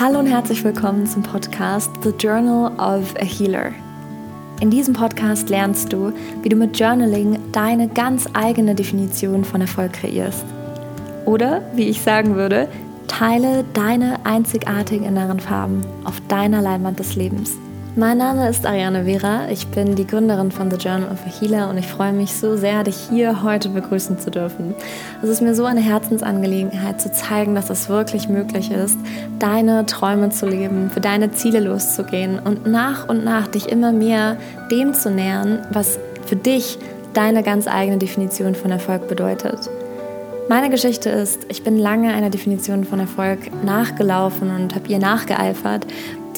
Hallo und herzlich willkommen zum Podcast The Journal of a Healer. In diesem Podcast lernst du, wie du mit Journaling deine ganz eigene Definition von Erfolg kreierst. Oder, wie ich sagen würde, teile deine einzigartigen inneren Farben auf deiner Leinwand des Lebens. Mein Name ist Ariane Vera, ich bin die Gründerin von The Journal of a Healer und ich freue mich so sehr, dich hier heute begrüßen zu dürfen. Es ist mir so eine Herzensangelegenheit zu zeigen, dass es wirklich möglich ist, deine Träume zu leben, für deine Ziele loszugehen und nach und nach dich immer mehr dem zu nähern, was für dich deine ganz eigene Definition von Erfolg bedeutet. Meine Geschichte ist, ich bin lange einer Definition von Erfolg nachgelaufen und habe ihr nachgeeifert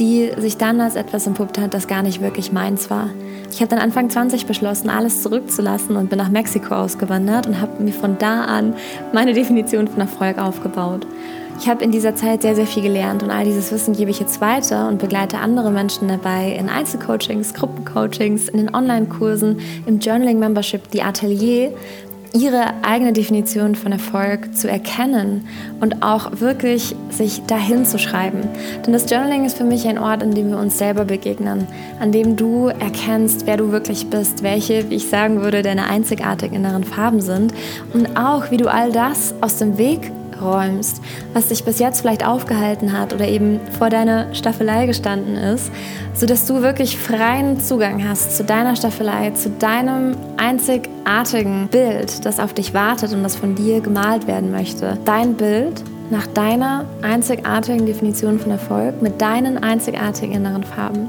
die sich dann als etwas entpuppt hat, das gar nicht wirklich meins war. Ich habe dann Anfang 20 beschlossen, alles zurückzulassen und bin nach Mexiko ausgewandert und habe mir von da an meine Definition von Erfolg aufgebaut. Ich habe in dieser Zeit sehr, sehr viel gelernt und all dieses Wissen gebe ich jetzt weiter und begleite andere Menschen dabei in Einzelcoachings, Gruppencoachings, in den Online-Kursen, im Journaling-Membership, die Atelier, ihre eigene Definition von Erfolg zu erkennen und auch wirklich sich dahin zu schreiben. Denn das Journaling ist für mich ein Ort, an dem wir uns selber begegnen, an dem du erkennst, wer du wirklich bist, welche, wie ich sagen würde, deine einzigartigen inneren Farben sind und auch, wie du all das aus dem Weg räumst, was dich bis jetzt vielleicht aufgehalten hat oder eben vor deiner Staffelei gestanden ist, sodass du wirklich freien Zugang hast zu deiner Staffelei, zu deinem einzigartigen Bild, das auf dich wartet und das von dir gemalt werden möchte. Dein Bild nach deiner einzigartigen Definition von Erfolg mit deinen einzigartigen inneren Farben.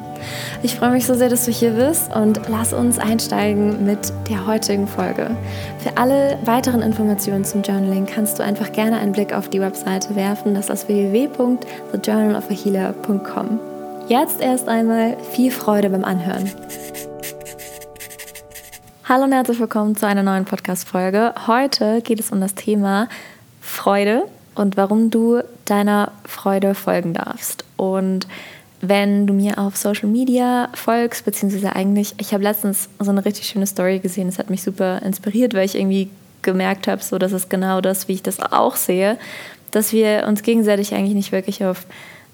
Ich freue mich so sehr, dass du hier bist und lass uns einsteigen mit der heutigen Folge. Für alle weiteren Informationen zum Journaling kannst du einfach gerne einen Blick auf die Webseite werfen. Das ist www.thejournalofahealer.com. Jetzt erst einmal viel Freude beim Anhören. Hallo und herzlich willkommen zu einer neuen Podcast-Folge. Heute geht es um das Thema Freude und warum du deiner Freude folgen darfst. Und wenn du mir auf Social Media folgst, beziehungsweise eigentlich, ich habe letztens so eine richtig schöne Story gesehen, das hat mich super inspiriert, weil ich irgendwie gemerkt habe, so das ist genau das, wie ich das auch sehe, dass wir uns gegenseitig eigentlich nicht wirklich auf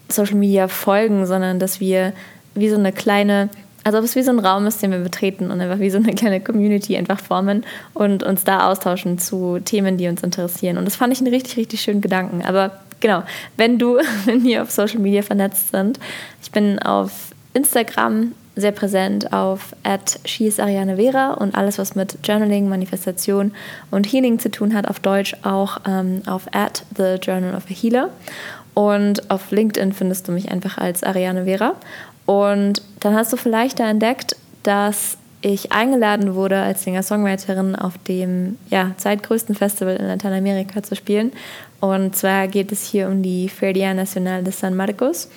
Social Media folgen, sondern dass wir wie so eine kleine also ob es wie so ein Raum ist, den wir betreten und einfach wie so eine kleine Community einfach formen und uns da austauschen zu Themen, die uns interessieren. Und das fand ich einen richtig, richtig schönen Gedanken. Aber genau, wenn du mit mir auf Social Media vernetzt sind, ich bin auf Instagram sehr präsent auf at Vera und alles, was mit Journaling, Manifestation und Healing zu tun hat, auf Deutsch auch ähm, auf at the Journal of a Healer. Und auf LinkedIn findest du mich einfach als Ariane Vera. Und dann hast du vielleicht da entdeckt, dass ich eingeladen wurde, als Singer-Songwriterin auf dem ja, zweitgrößten Festival in Lateinamerika zu spielen. Und zwar geht es hier um die Feria Nacional de San Marcos.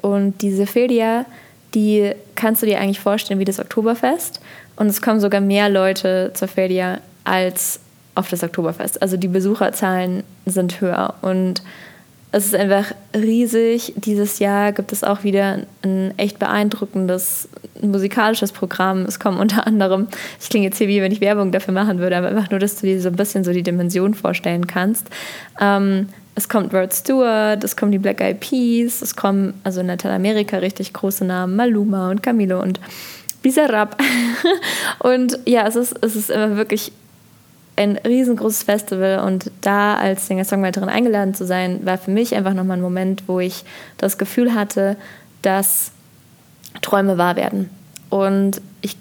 Und diese Feria, die kannst du dir eigentlich vorstellen wie das Oktoberfest. Und es kommen sogar mehr Leute zur Feria als auf das Oktoberfest. Also die Besucherzahlen sind höher. Und es ist einfach riesig. Dieses Jahr gibt es auch wieder ein echt beeindruckendes musikalisches Programm. Es kommen unter anderem, ich klinge jetzt hier wie wenn ich Werbung dafür machen würde, aber einfach nur, dass du dir so ein bisschen so die Dimension vorstellen kannst. Ähm, es kommt Rod Stewart, es kommen die Black Eyed Peas, es kommen also in Lateinamerika richtig große Namen, Maluma und Camilo und Bizarrap. und ja, es ist, es ist immer wirklich ein riesengroßes Festival und da als Singer-Songwriterin eingeladen zu sein, war für mich einfach nochmal ein Moment, wo ich das Gefühl hatte, dass Träume wahr werden. Und ich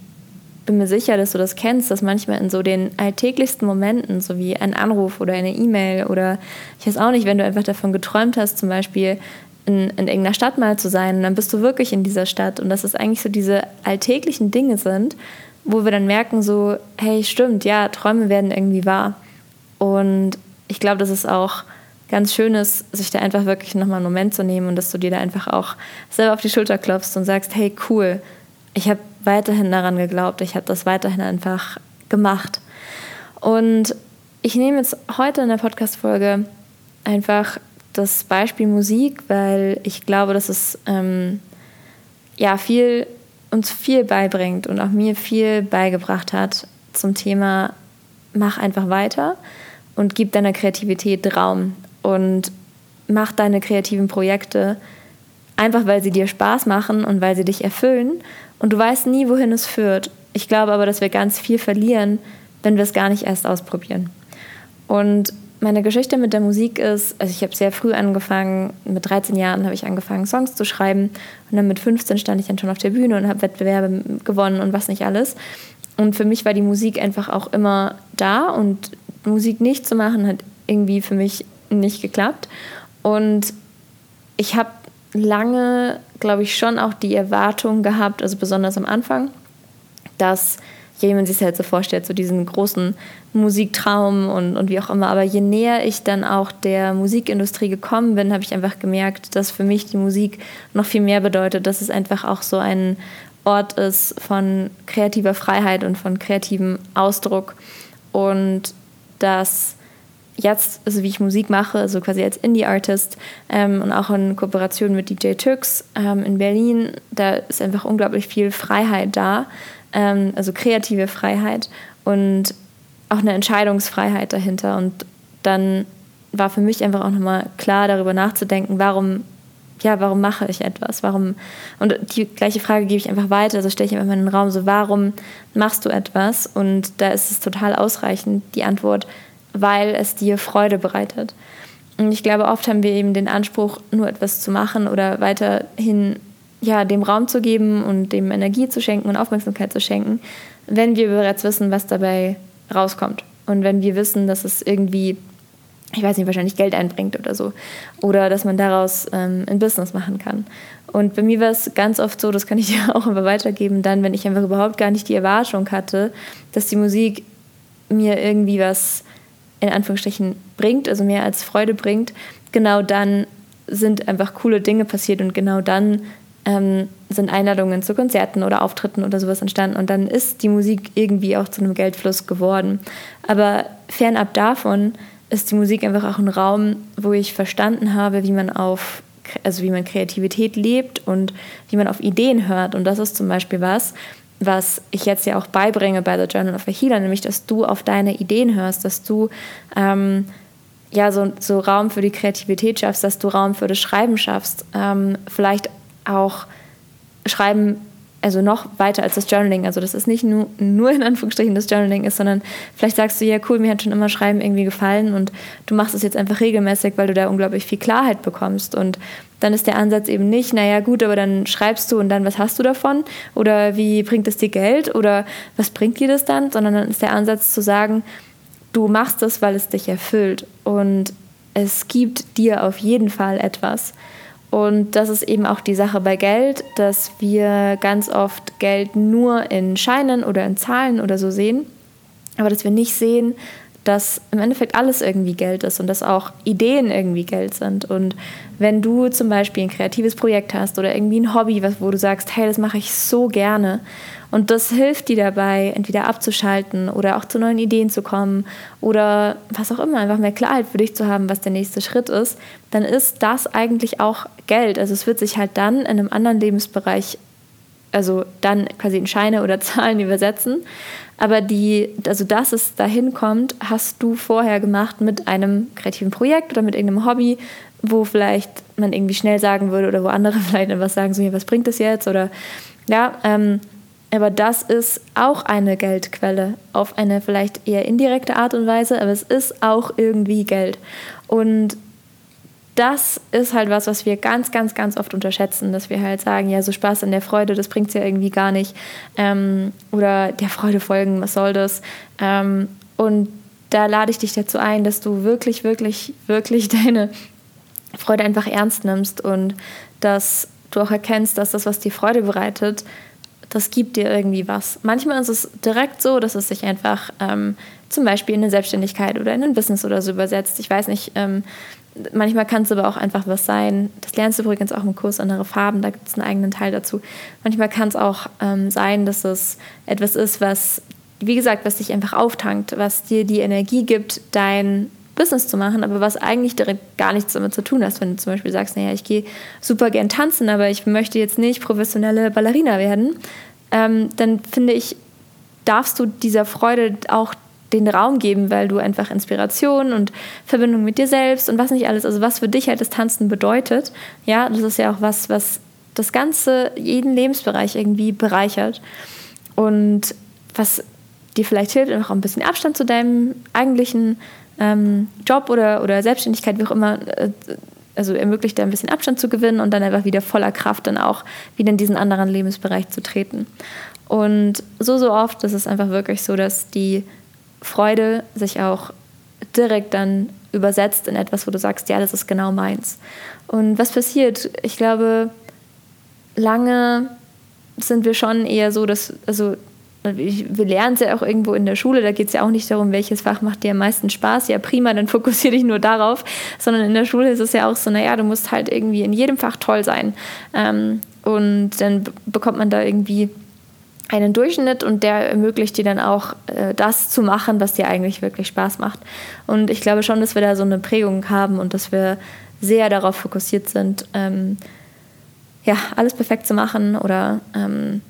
bin mir sicher, dass du das kennst, dass manchmal in so den alltäglichsten Momenten, so wie ein Anruf oder eine E-Mail oder ich weiß auch nicht, wenn du einfach davon geträumt hast, zum Beispiel in, in irgendeiner Stadt mal zu sein, dann bist du wirklich in dieser Stadt und dass es eigentlich so diese alltäglichen Dinge sind, wo wir dann merken, so, hey, stimmt, ja, Träume werden irgendwie wahr. Und ich glaube, dass es auch ganz schön ist, sich da einfach wirklich nochmal einen Moment zu nehmen und dass du dir da einfach auch selber auf die Schulter klopfst und sagst, hey, cool, ich habe weiterhin daran geglaubt, ich habe das weiterhin einfach gemacht. Und ich nehme jetzt heute in der Podcast-Folge einfach das Beispiel Musik, weil ich glaube, dass es ähm, ja viel uns viel beibringt und auch mir viel beigebracht hat zum Thema mach einfach weiter und gib deiner Kreativität Raum und mach deine kreativen Projekte einfach weil sie dir Spaß machen und weil sie dich erfüllen und du weißt nie, wohin es führt. Ich glaube aber, dass wir ganz viel verlieren, wenn wir es gar nicht erst ausprobieren. Und meine Geschichte mit der Musik ist, also ich habe sehr früh angefangen, mit 13 Jahren habe ich angefangen, Songs zu schreiben. Und dann mit 15 stand ich dann schon auf der Bühne und habe Wettbewerbe gewonnen und was nicht alles. Und für mich war die Musik einfach auch immer da und Musik nicht zu machen hat irgendwie für mich nicht geklappt. Und ich habe lange, glaube ich, schon auch die Erwartung gehabt, also besonders am Anfang, dass ja, wie man sich halt so vorstellt, so diesen großen Musiktraum und, und wie auch immer. Aber je näher ich dann auch der Musikindustrie gekommen bin, habe ich einfach gemerkt, dass für mich die Musik noch viel mehr bedeutet, dass es einfach auch so ein Ort ist von kreativer Freiheit und von kreativem Ausdruck. Und dass jetzt, also wie ich Musik mache, also quasi als Indie-Artist ähm, und auch in Kooperation mit DJ Tux ähm, in Berlin, da ist einfach unglaublich viel Freiheit da, ähm, also kreative Freiheit und auch eine Entscheidungsfreiheit dahinter. Und dann war für mich einfach auch nochmal klar, darüber nachzudenken, warum, ja, warum mache ich etwas? Warum? Und die gleiche Frage gebe ich einfach weiter, also stelle ich einfach in den Raum so, warum machst du etwas? Und da ist es total ausreichend, die Antwort, weil es dir Freude bereitet. Und ich glaube, oft haben wir eben den Anspruch, nur etwas zu machen oder weiterhin ja, dem Raum zu geben und dem Energie zu schenken und Aufmerksamkeit zu schenken, wenn wir bereits wissen, was dabei rauskommt. Und wenn wir wissen, dass es irgendwie, ich weiß nicht, wahrscheinlich Geld einbringt oder so. Oder dass man daraus ähm, ein Business machen kann. Und bei mir war es ganz oft so, das kann ich dir auch immer weitergeben, dann, wenn ich einfach überhaupt gar nicht die Erwartung hatte, dass die Musik mir irgendwie was in Anführungsstrichen bringt, also mehr als Freude bringt, genau dann sind einfach coole Dinge passiert und genau dann ähm, sind Einladungen zu Konzerten oder Auftritten oder sowas entstanden und dann ist die Musik irgendwie auch zu einem Geldfluss geworden. Aber fernab davon ist die Musik einfach auch ein Raum, wo ich verstanden habe, wie man auf also wie man Kreativität lebt und wie man auf Ideen hört. Und das ist zum Beispiel was, was ich jetzt ja auch beibringe bei The Journal of a Healer, nämlich dass du auf deine Ideen hörst, dass du ähm, ja so, so Raum für die Kreativität schaffst, dass du Raum für das Schreiben schaffst, ähm, vielleicht auch Schreiben also noch weiter als das Journaling. Also das ist nicht nur, nur in Anführungsstrichen das Journaling ist, sondern vielleicht sagst du, ja cool, mir hat schon immer Schreiben irgendwie gefallen und du machst es jetzt einfach regelmäßig, weil du da unglaublich viel Klarheit bekommst. Und dann ist der Ansatz eben nicht, naja gut, aber dann schreibst du und dann was hast du davon? Oder wie bringt es dir Geld? Oder was bringt dir das dann? Sondern dann ist der Ansatz zu sagen, du machst es, weil es dich erfüllt. Und es gibt dir auf jeden Fall etwas. Und das ist eben auch die Sache bei Geld, dass wir ganz oft Geld nur in Scheinen oder in Zahlen oder so sehen, aber dass wir nicht sehen, dass im Endeffekt alles irgendwie Geld ist und dass auch Ideen irgendwie Geld sind. Und wenn du zum Beispiel ein kreatives Projekt hast oder irgendwie ein Hobby, wo du sagst, hey, das mache ich so gerne und das hilft dir dabei, entweder abzuschalten oder auch zu neuen Ideen zu kommen oder was auch immer, einfach mehr Klarheit für dich zu haben, was der nächste Schritt ist, dann ist das eigentlich auch Geld. Also es wird sich halt dann in einem anderen Lebensbereich, also dann quasi in Scheine oder Zahlen übersetzen. Aber die, also dass es dahin kommt, hast du vorher gemacht mit einem kreativen Projekt oder mit irgendeinem Hobby, wo vielleicht man irgendwie schnell sagen würde oder wo andere vielleicht etwas sagen, so, ja, was bringt das jetzt? Oder ja, ähm, aber das ist auch eine Geldquelle auf eine vielleicht eher indirekte Art und Weise, aber es ist auch irgendwie Geld. Und das ist halt was, was wir ganz, ganz, ganz oft unterschätzen, dass wir halt sagen, ja, so Spaß an der Freude, das bringt es ja irgendwie gar nicht. Ähm, oder der Freude folgen, was soll das? Ähm, und da lade ich dich dazu ein, dass du wirklich, wirklich, wirklich deine Freude einfach ernst nimmst und dass du auch erkennst, dass das, was dir Freude bereitet, das gibt dir irgendwie was. Manchmal ist es direkt so, dass es sich einfach ähm, zum Beispiel in eine Selbstständigkeit oder in ein Business oder so übersetzt. Ich weiß nicht, ähm, manchmal kann es aber auch einfach was sein. Das lernst du übrigens auch im Kurs Andere Farben, da gibt es einen eigenen Teil dazu. Manchmal kann es auch ähm, sein, dass es etwas ist, was, wie gesagt, was dich einfach auftankt, was dir die Energie gibt, dein Business zu machen, aber was eigentlich direkt gar nichts damit zu tun hat. Wenn du zum Beispiel sagst, naja, ich gehe super gern tanzen, aber ich möchte jetzt nicht professionelle Ballerina werden, ähm, dann finde ich, darfst du dieser Freude auch den Raum geben, weil du einfach Inspiration und Verbindung mit dir selbst und was nicht alles, also was für dich halt das Tanzen bedeutet, ja, das ist ja auch was, was das Ganze, jeden Lebensbereich irgendwie bereichert und was dir vielleicht hilft, einfach ein bisschen Abstand zu deinem eigentlichen ähm, Job oder, oder Selbstständigkeit, wie auch immer, äh, also ermöglicht dir ein bisschen Abstand zu gewinnen und dann einfach wieder voller Kraft dann auch wieder in diesen anderen Lebensbereich zu treten. Und so, so oft ist es einfach wirklich so, dass die Freude sich auch direkt dann übersetzt in etwas, wo du sagst, ja, das ist genau meins. Und was passiert? Ich glaube, lange sind wir schon eher so, dass, also wir lernen es ja auch irgendwo in der Schule, da geht es ja auch nicht darum, welches Fach macht dir am meisten Spaß. Ja, prima, dann fokussiere dich nur darauf. Sondern in der Schule ist es ja auch so, naja, du musst halt irgendwie in jedem Fach toll sein. Ähm, und dann bekommt man da irgendwie einen Durchschnitt und der ermöglicht dir dann auch äh, das zu machen, was dir eigentlich wirklich Spaß macht. Und ich glaube schon, dass wir da so eine Prägung haben und dass wir sehr darauf fokussiert sind, ähm, ja, alles perfekt zu machen oder ähm,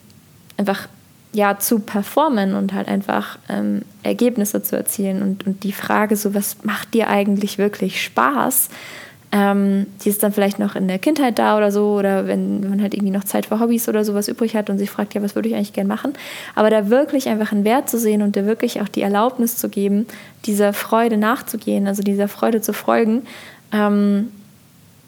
einfach ja, zu performen und halt einfach ähm, Ergebnisse zu erzielen. Und, und die Frage, so was macht dir eigentlich wirklich Spaß? Ähm, die ist dann vielleicht noch in der Kindheit da oder so, oder wenn, man halt irgendwie noch Zeit für Hobbys oder sowas übrig hat und sich fragt, ja, was würde ich eigentlich gerne machen? Aber da wirklich einfach einen Wert zu sehen und dir wirklich auch die Erlaubnis zu geben, dieser Freude nachzugehen, also dieser Freude zu folgen, ähm,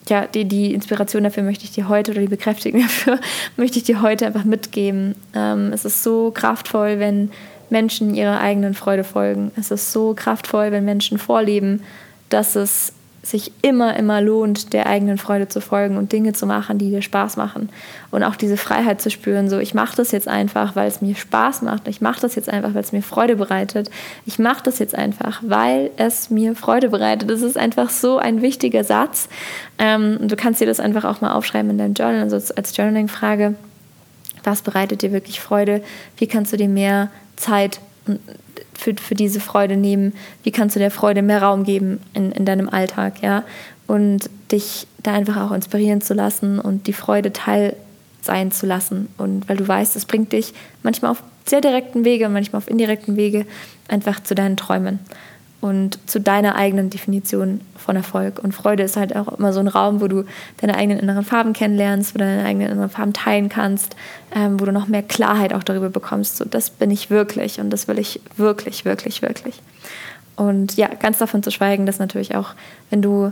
ja, die, die Inspiration dafür möchte ich dir heute oder die Bekräftigung dafür möchte ich dir heute einfach mitgeben. Ähm, es ist so kraftvoll, wenn Menschen ihrer eigenen Freude folgen. Es ist so kraftvoll, wenn Menschen vorleben, dass es sich immer, immer lohnt, der eigenen Freude zu folgen und Dinge zu machen, die dir Spaß machen. Und auch diese Freiheit zu spüren, so ich mache das jetzt einfach, weil es mir Spaß macht. Ich mache das jetzt einfach, weil es mir Freude bereitet. Ich mache das jetzt einfach, weil es mir Freude bereitet. Das ist einfach so ein wichtiger Satz. Ähm, du kannst dir das einfach auch mal aufschreiben in deinem Journal, also als Journaling-Frage. Was bereitet dir wirklich Freude? Wie kannst du dir mehr Zeit für, für diese Freude nehmen? Wie kannst du der Freude mehr Raum geben in, in deinem Alltag, ja? Und dich da einfach auch inspirieren zu lassen und die Freude teil sein zu lassen. Und weil du weißt, es bringt dich manchmal auf sehr direkten Wege und manchmal auf indirekten Wege einfach zu deinen Träumen und zu deiner eigenen Definition von Erfolg. Und Freude ist halt auch immer so ein Raum, wo du deine eigenen inneren Farben kennenlernst, wo du deine eigenen inneren Farben teilen kannst, ähm, wo du noch mehr Klarheit auch darüber bekommst. So, das bin ich wirklich und das will ich wirklich, wirklich, wirklich. Und ja, ganz davon zu schweigen, dass natürlich auch, wenn du,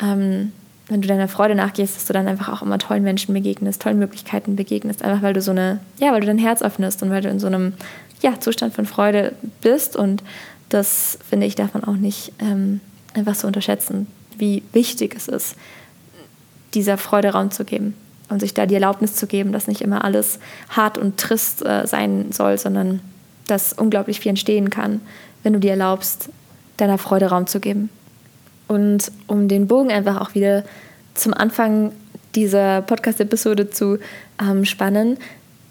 ähm, wenn du deiner Freude nachgehst, dass du dann einfach auch immer tollen Menschen begegnest, tollen Möglichkeiten begegnest, einfach weil du so eine, ja, weil du dein Herz öffnest und weil du in so einem ja, Zustand von Freude bist und das finde ich, darf man auch nicht ähm, einfach so unterschätzen, wie wichtig es ist, dieser Freude Raum zu geben und sich da die Erlaubnis zu geben, dass nicht immer alles hart und trist äh, sein soll, sondern dass unglaublich viel entstehen kann, wenn du dir erlaubst, deiner Freude Raum zu geben. Und um den Bogen einfach auch wieder zum Anfang dieser Podcast-Episode zu ähm, spannen,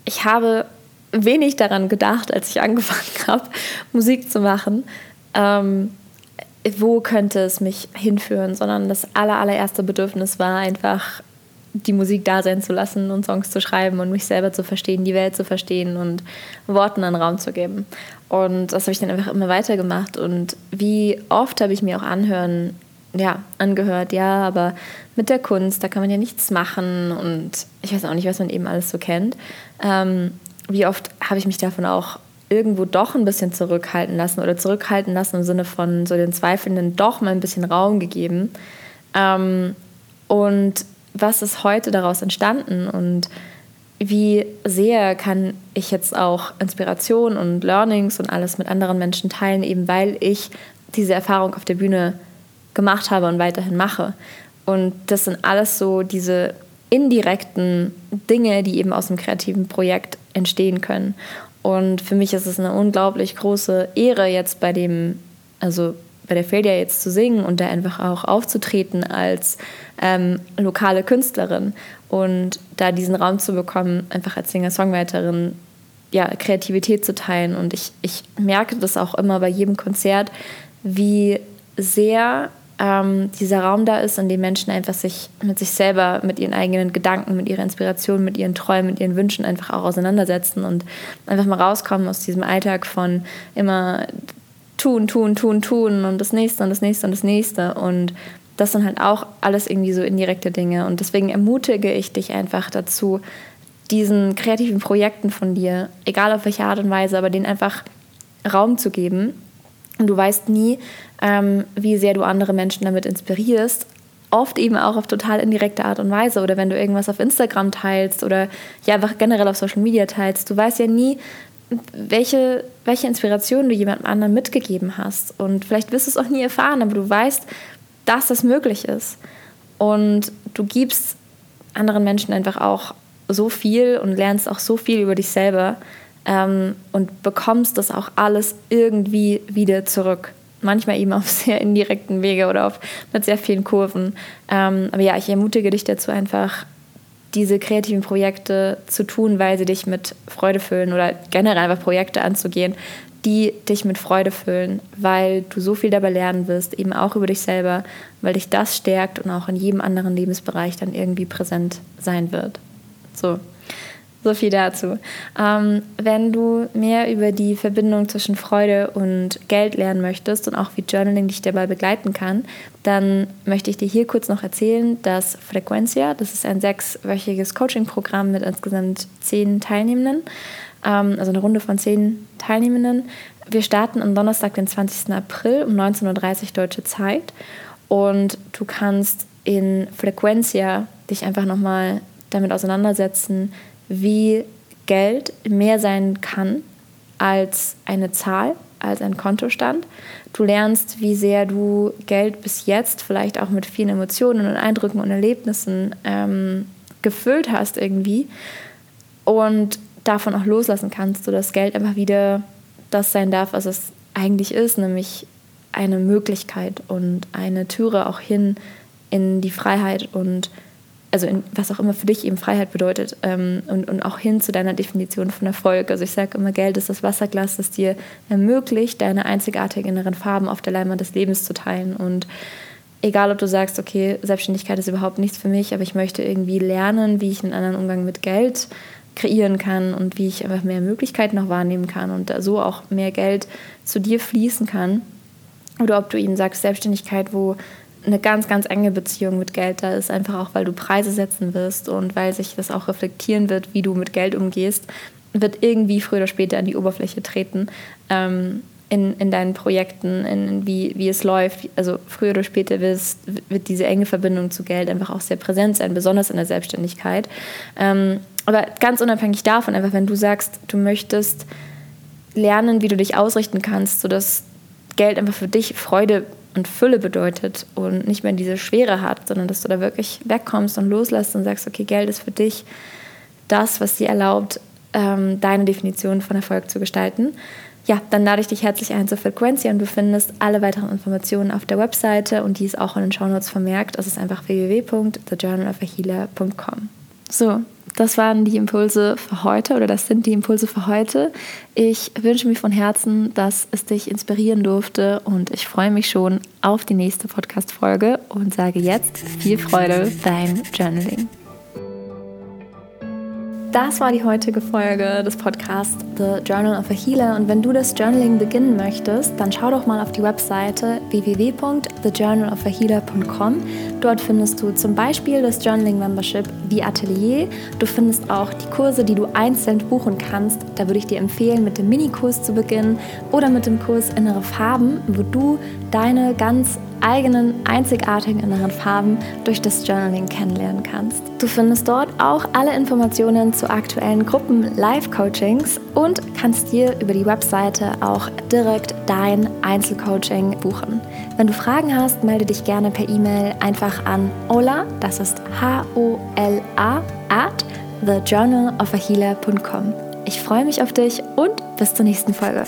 ich habe wenig daran gedacht, als ich angefangen habe, Musik zu machen. Ähm, wo könnte es mich hinführen, sondern das aller, allererste Bedürfnis war einfach, die Musik da sein zu lassen und Songs zu schreiben und mich selber zu verstehen, die Welt zu verstehen und Worten einen Raum zu geben. Und das habe ich dann einfach immer weitergemacht. Und wie oft habe ich mir auch anhören, ja, angehört, ja, aber mit der Kunst, da kann man ja nichts machen und ich weiß auch nicht, was man eben alles so kennt. Ähm, wie oft habe ich mich davon auch irgendwo doch ein bisschen zurückhalten lassen oder zurückhalten lassen im Sinne von so den Zweifelnden doch mal ein bisschen Raum gegeben. Ähm, und was ist heute daraus entstanden und wie sehr kann ich jetzt auch Inspiration und Learnings und alles mit anderen Menschen teilen, eben weil ich diese Erfahrung auf der Bühne gemacht habe und weiterhin mache. Und das sind alles so diese indirekten Dinge, die eben aus einem kreativen Projekt entstehen können. Und für mich ist es eine unglaublich große Ehre, jetzt bei dem, also bei der Failure jetzt zu singen und da einfach auch aufzutreten als ähm, lokale Künstlerin und da diesen Raum zu bekommen, einfach als Singer-Songwriterin ja, Kreativität zu teilen. Und ich, ich merke das auch immer bei jedem Konzert, wie sehr ähm, dieser Raum da ist, in dem Menschen einfach sich mit sich selber, mit ihren eigenen Gedanken, mit ihrer Inspiration, mit ihren Träumen, mit ihren Wünschen einfach auch auseinandersetzen und einfach mal rauskommen aus diesem Alltag von immer tun, tun, tun, tun und das nächste und das nächste und das nächste. Und das sind halt auch alles irgendwie so indirekte Dinge. Und deswegen ermutige ich dich einfach dazu, diesen kreativen Projekten von dir, egal auf welche Art und Weise, aber denen einfach Raum zu geben. Und du weißt nie, ähm, wie sehr du andere Menschen damit inspirierst. Oft eben auch auf total indirekte Art und Weise. Oder wenn du irgendwas auf Instagram teilst oder ja einfach generell auf Social Media teilst. Du weißt ja nie, welche, welche Inspiration du jemandem anderen mitgegeben hast. Und vielleicht wirst du es auch nie erfahren, aber du weißt, dass das möglich ist. Und du gibst anderen Menschen einfach auch so viel und lernst auch so viel über dich selber ähm, und bekommst das auch alles irgendwie wieder zurück. Manchmal eben auf sehr indirekten Wege oder auf, mit sehr vielen Kurven. Ähm, aber ja, ich ermutige dich dazu einfach, diese kreativen Projekte zu tun, weil sie dich mit Freude füllen oder generell einfach Projekte anzugehen, die dich mit Freude füllen, weil du so viel dabei lernen wirst, eben auch über dich selber, weil dich das stärkt und auch in jedem anderen Lebensbereich dann irgendwie präsent sein wird. So, so viel dazu. Ähm, wenn du mehr über die Verbindung zwischen Freude und Geld lernen möchtest und auch wie Journaling dich dabei begleiten kann, dann möchte ich dir hier kurz noch erzählen, dass Frequencia, das ist ein sechswöchiges Coaching-Programm mit insgesamt zehn Teilnehmenden, ähm, also eine Runde von zehn Teilnehmenden. Wir starten am Donnerstag, den 20. April um 19.30 Uhr deutsche Zeit und du kannst in Frequencia dich einfach nochmal damit auseinandersetzen, wie Geld mehr sein kann als eine Zahl, als ein Kontostand. Du lernst, wie sehr du Geld bis jetzt vielleicht auch mit vielen Emotionen und Eindrücken und Erlebnissen ähm, gefüllt hast irgendwie und davon auch loslassen kannst, sodass Geld einfach wieder das sein darf, was es eigentlich ist, nämlich eine Möglichkeit und eine Türe auch hin in die Freiheit und also in, was auch immer für dich eben Freiheit bedeutet ähm, und, und auch hin zu deiner Definition von Erfolg. Also ich sage immer, Geld ist das Wasserglas, das dir ermöglicht, deine einzigartigen inneren Farben auf der Leinwand des Lebens zu teilen. Und egal, ob du sagst, okay, Selbstständigkeit ist überhaupt nichts für mich, aber ich möchte irgendwie lernen, wie ich einen anderen Umgang mit Geld kreieren kann und wie ich einfach mehr Möglichkeiten noch wahrnehmen kann und so auch mehr Geld zu dir fließen kann. Oder ob du ihnen sagst, Selbstständigkeit, wo eine ganz, ganz enge Beziehung mit Geld da ist, einfach auch, weil du Preise setzen wirst und weil sich das auch reflektieren wird, wie du mit Geld umgehst, wird irgendwie früher oder später an die Oberfläche treten ähm, in, in deinen Projekten, in, wie, wie es läuft. Also früher oder später wirst, wird diese enge Verbindung zu Geld einfach auch sehr präsent sein, besonders in der Selbstständigkeit. Ähm, aber ganz unabhängig davon, einfach wenn du sagst, du möchtest lernen, wie du dich ausrichten kannst, sodass Geld einfach für dich Freude und Fülle bedeutet und nicht mehr diese Schwere hat, sondern dass du da wirklich wegkommst und loslässt und sagst, okay, Geld ist für dich das, was dir erlaubt, ähm, deine Definition von Erfolg zu gestalten. Ja, dann lade ich dich herzlich ein zur Frequenz und du findest alle weiteren Informationen auf der Webseite und die ist auch in den Shownotes vermerkt. Das ist einfach www.thejournalofahealer.com. So, das waren die Impulse für heute oder das sind die Impulse für heute. Ich wünsche mir von Herzen, dass es dich inspirieren durfte und ich freue mich schon auf die nächste Podcast-Folge und sage jetzt viel Freude beim Journaling. Das war die heutige Folge des Podcasts The Journal of a Healer. Und wenn du das Journaling beginnen möchtest, dann schau doch mal auf die Webseite www.thejournalofahealer.com. Dort findest du zum Beispiel das Journaling Membership wie Atelier. Du findest auch die Kurse, die du einzeln buchen kannst. Da würde ich dir empfehlen, mit dem Minikurs zu beginnen oder mit dem Kurs Innere Farben, wo du deine ganz eigenen einzigartigen inneren Farben durch das Journaling kennenlernen kannst. Du findest dort auch alle Informationen zu aktuellen Gruppen Live-Coachings und kannst dir über die Webseite auch direkt dein Einzelcoaching buchen. Wenn du Fragen hast, melde dich gerne per E-Mail einfach an Ola, das ist H-O-L-A, at thejournalofahealer.com. Ich freue mich auf dich und bis zur nächsten Folge.